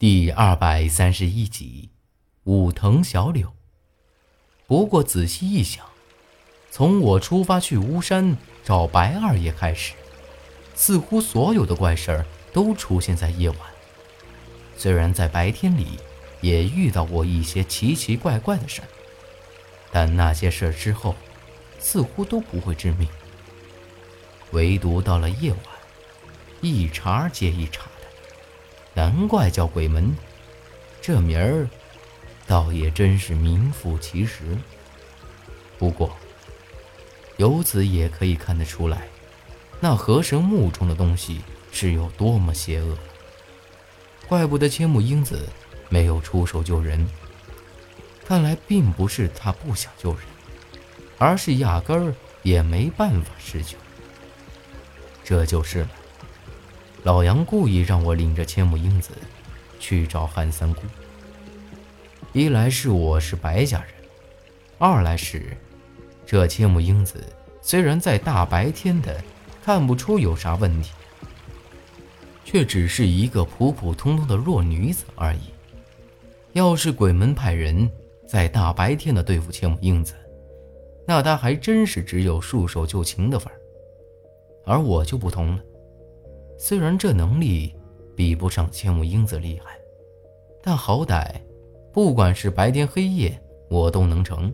第二百三十一集，武藤小柳。不过仔细一想，从我出发去巫山找白二爷开始，似乎所有的怪事儿都出现在夜晚。虽然在白天里也遇到过一些奇奇怪怪的事儿，但那些事儿之后，似乎都不会致命。唯独到了夜晚，一茬接一茬。难怪叫鬼门，这名儿倒也真是名副其实。不过，由此也可以看得出来，那河神墓中的东西是有多么邪恶。怪不得千木英子没有出手救人，看来并不是他不想救人，而是压根儿也没办法施救。这就是了。老杨故意让我领着千木英子去找韩三姑。一来是我是白家人，二来是这千木英子虽然在大白天的看不出有啥问题，却只是一个普普通通的弱女子而已。要是鬼门派人在大白天的对付千木英子，那他还真是只有束手就擒的份儿。而我就不同了。虽然这能力比不上千木英子厉害，但好歹，不管是白天黑夜，我都能成。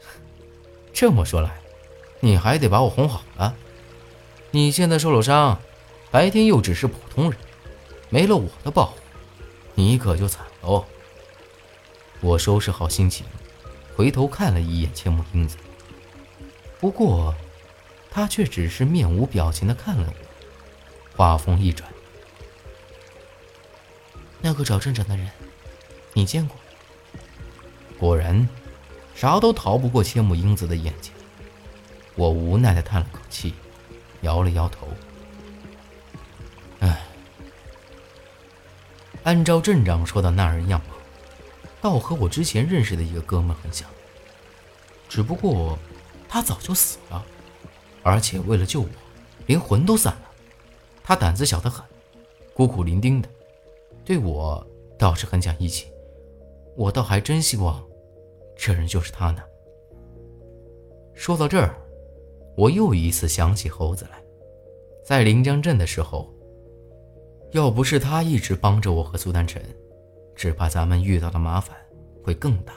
这么说来，你还得把我哄好了。你现在受了伤，白天又只是普通人，没了我的保护，你可就惨喽。我收拾好心情，回头看了一眼千木英子，不过。他却只是面无表情的看了我，话锋一转：“那个找镇长的人，你见过？”果然，啥都逃不过千木英子的眼睛。我无奈的叹了口气，摇了摇头：“唉，按照镇长说的那人样貌，倒和我之前认识的一个哥们很像。只不过，他早就死了。”而且为了救我，连魂都散了。他胆子小得很，孤苦伶仃的，对我倒是很讲义气。我倒还真希望，这人就是他呢。说到这儿，我又一次想起猴子来。在临江镇的时候，要不是他一直帮着我和苏丹晨，只怕咱们遇到的麻烦会更大。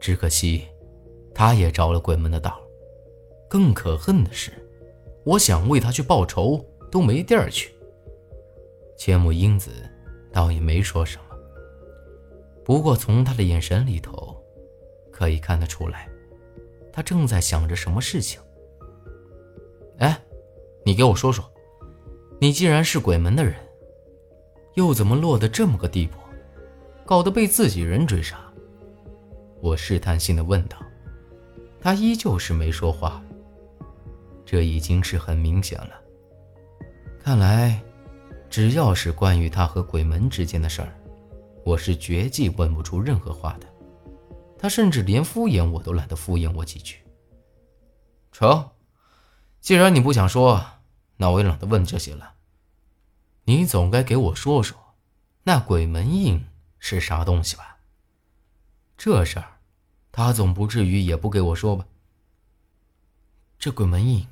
只可惜，他也着了鬼门的道。更可恨的是，我想为他去报仇都没地儿去。千木英子倒也没说什么，不过从他的眼神里头，可以看得出来，他正在想着什么事情。哎，你给我说说，你既然是鬼门的人，又怎么落得这么个地步，搞得被自己人追杀？我试探性的问道。他依旧是没说话。这已经是很明显了。看来，只要是关于他和鬼门之间的事儿，我是绝技问不出任何话的。他甚至连敷衍我都懒得敷衍我几句。成，既然你不想说，那我也懒得问这些了。你总该给我说说，那鬼门印是啥东西吧？这事儿，他总不至于也不给我说吧？这鬼门印。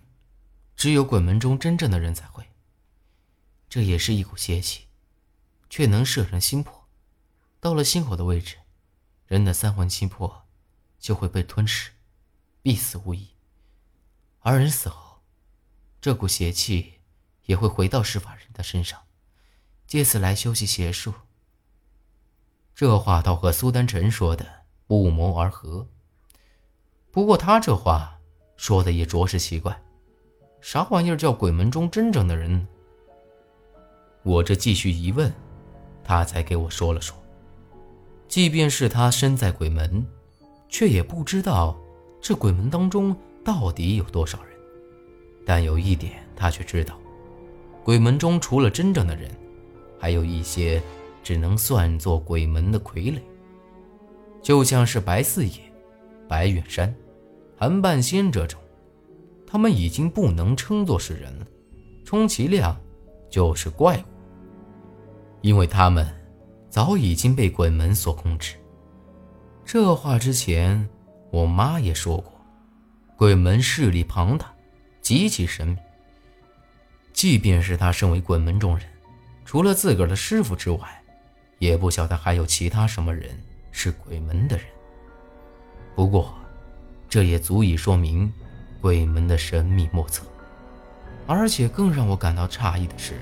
只有鬼门中真正的人才会。这也是一股邪气，却能摄人心魄。到了心口的位置，人的三魂七魄就会被吞噬，必死无疑。而人死后，这股邪气也会回到施法人的身上，借此来修习邪术。这话倒和苏丹臣说的不谋而合。不过他这话说的也着实奇怪。啥玩意儿叫鬼门中真正的人？我这继续一问，他才给我说了说。即便是他身在鬼门，却也不知道这鬼门当中到底有多少人。但有一点，他却知道，鬼门中除了真正的人，还有一些只能算作鬼门的傀儡，就像是白四爷、白远山、韩半仙这种。他们已经不能称作是人了，充其量就是怪物。因为他们早已经被鬼门所控制。这话之前，我妈也说过，鬼门势力庞大，极其神秘。即便是他身为鬼门中人，除了自个儿的师傅之外，也不晓得还有其他什么人是鬼门的人。不过，这也足以说明鬼门的神秘莫测。而且更让我感到诧异的是，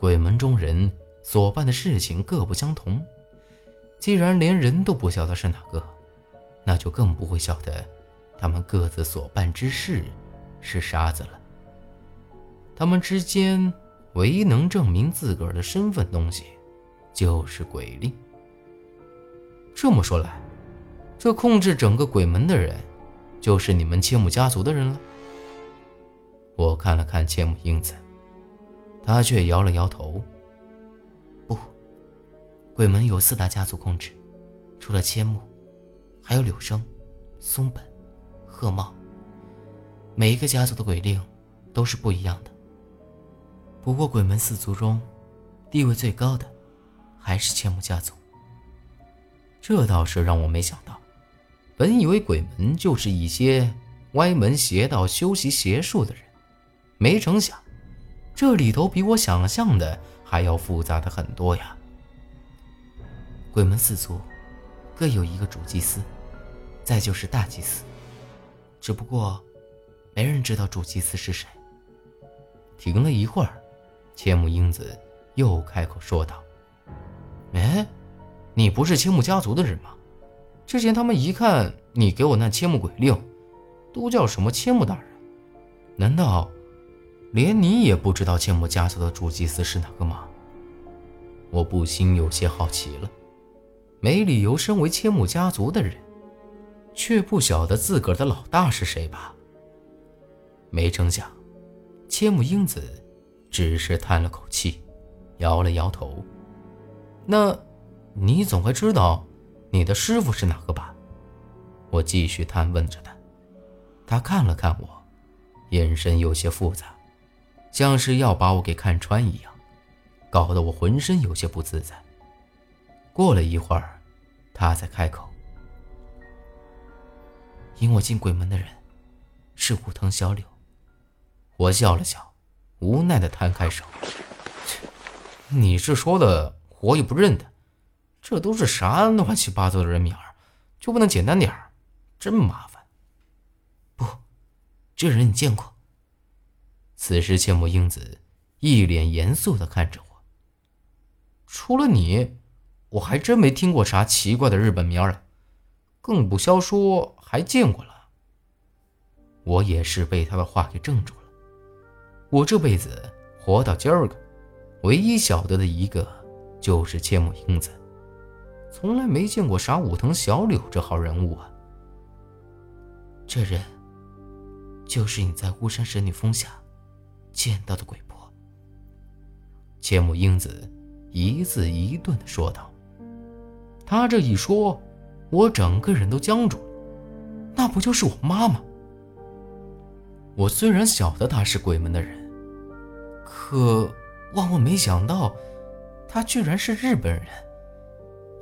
鬼门中人所办的事情各不相同。既然连人都不晓得是哪个，那就更不会晓得他们各自所办之事是啥子了。他们之间唯一能证明自个儿的身份东西，就是鬼令。这么说来，这控制整个鬼门的人，就是你们千木家族的人了。我看了看千木英子，他却摇了摇头。不，鬼门有四大家族控制，除了千木，还有柳生、松本、鹤茂。每一个家族的鬼令都是不一样的。不过，鬼门四族中，地位最高的还是千木家族。这倒是让我没想到。本以为鬼门就是一些歪门邪道、修习邪术的人，没成想，这里头比我想象的还要复杂的很多呀。鬼门四族各有一个主祭司，再就是大祭司。只不过，没人知道主祭司是谁。停了一会儿。千木英子又开口说道：“哎，你不是千木家族的人吗？之前他们一看你给我那千木鬼令，都叫什么千木大人？难道连你也不知道千木家族的主祭司是哪个吗？”我不禁有些好奇了，没理由身为千木家族的人，却不晓得自个儿的老大是谁吧？没成想，千木英子。只是叹了口气，摇了摇头。那，你总该知道，你的师傅是哪个吧？我继续探问着他。他看了看我，眼神有些复杂，像是要把我给看穿一样，搞得我浑身有些不自在。过了一会儿，他才开口：“引我进鬼门的人，是武藤小柳。”我笑了笑。无奈的摊开手，你是说的我也不认得，这都是啥乱七八糟的人名儿，就不能简单点儿？真麻烦。不，这人你见过。此时，千木英子一脸严肃的看着我。除了你，我还真没听过啥奇怪的日本名儿，更不消说还见过了。我也是被他的话给怔住了。我这辈子活到今儿个，唯一晓得的一个就是千木英子，从来没见过啥武藤小柳这号人物啊。这人就是你在巫山神女峰下见到的鬼婆。千木英子一字一顿的说道。他这一说，我整个人都僵住了。那不就是我妈吗？我虽然晓得她是鬼门的人。可万万没想到，她居然是日本人。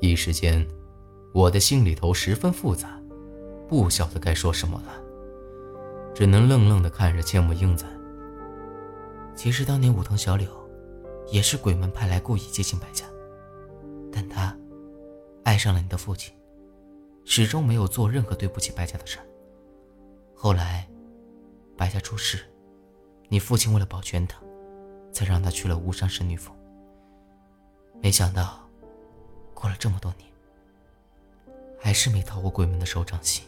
一时间，我的心里头十分复杂，不晓得该说什么了，只能愣愣地看着千木英子。其实当年武藤小柳也是鬼门派来故意接近白家，但他爱上了你的父亲，始终没有做任何对不起白家的事儿。后来，白家出事，你父亲为了保全他。才让他去了巫山神女峰。没想到，过了这么多年，还是没逃过鬼门的手掌心。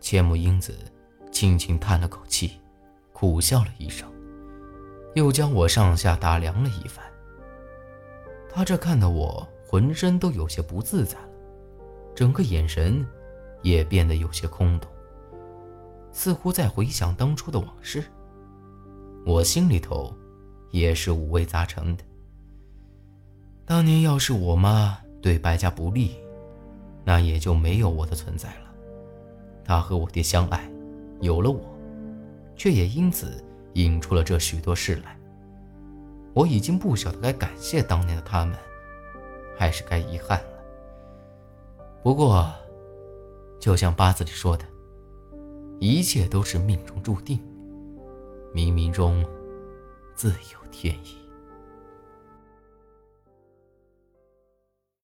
千木英子轻轻叹了口气，苦笑了一声，又将我上下打量了一番。他这看得我浑身都有些不自在了，整个眼神也变得有些空洞，似乎在回想当初的往事。我心里头。也是五味杂陈的。当年要是我妈对白家不利，那也就没有我的存在了。她和我爹相爱，有了我，却也因此引出了这许多事来。我已经不晓得该感谢当年的他们，还是该遗憾了。不过，就像八字里说的，一切都是命中注定，冥冥中自有天意。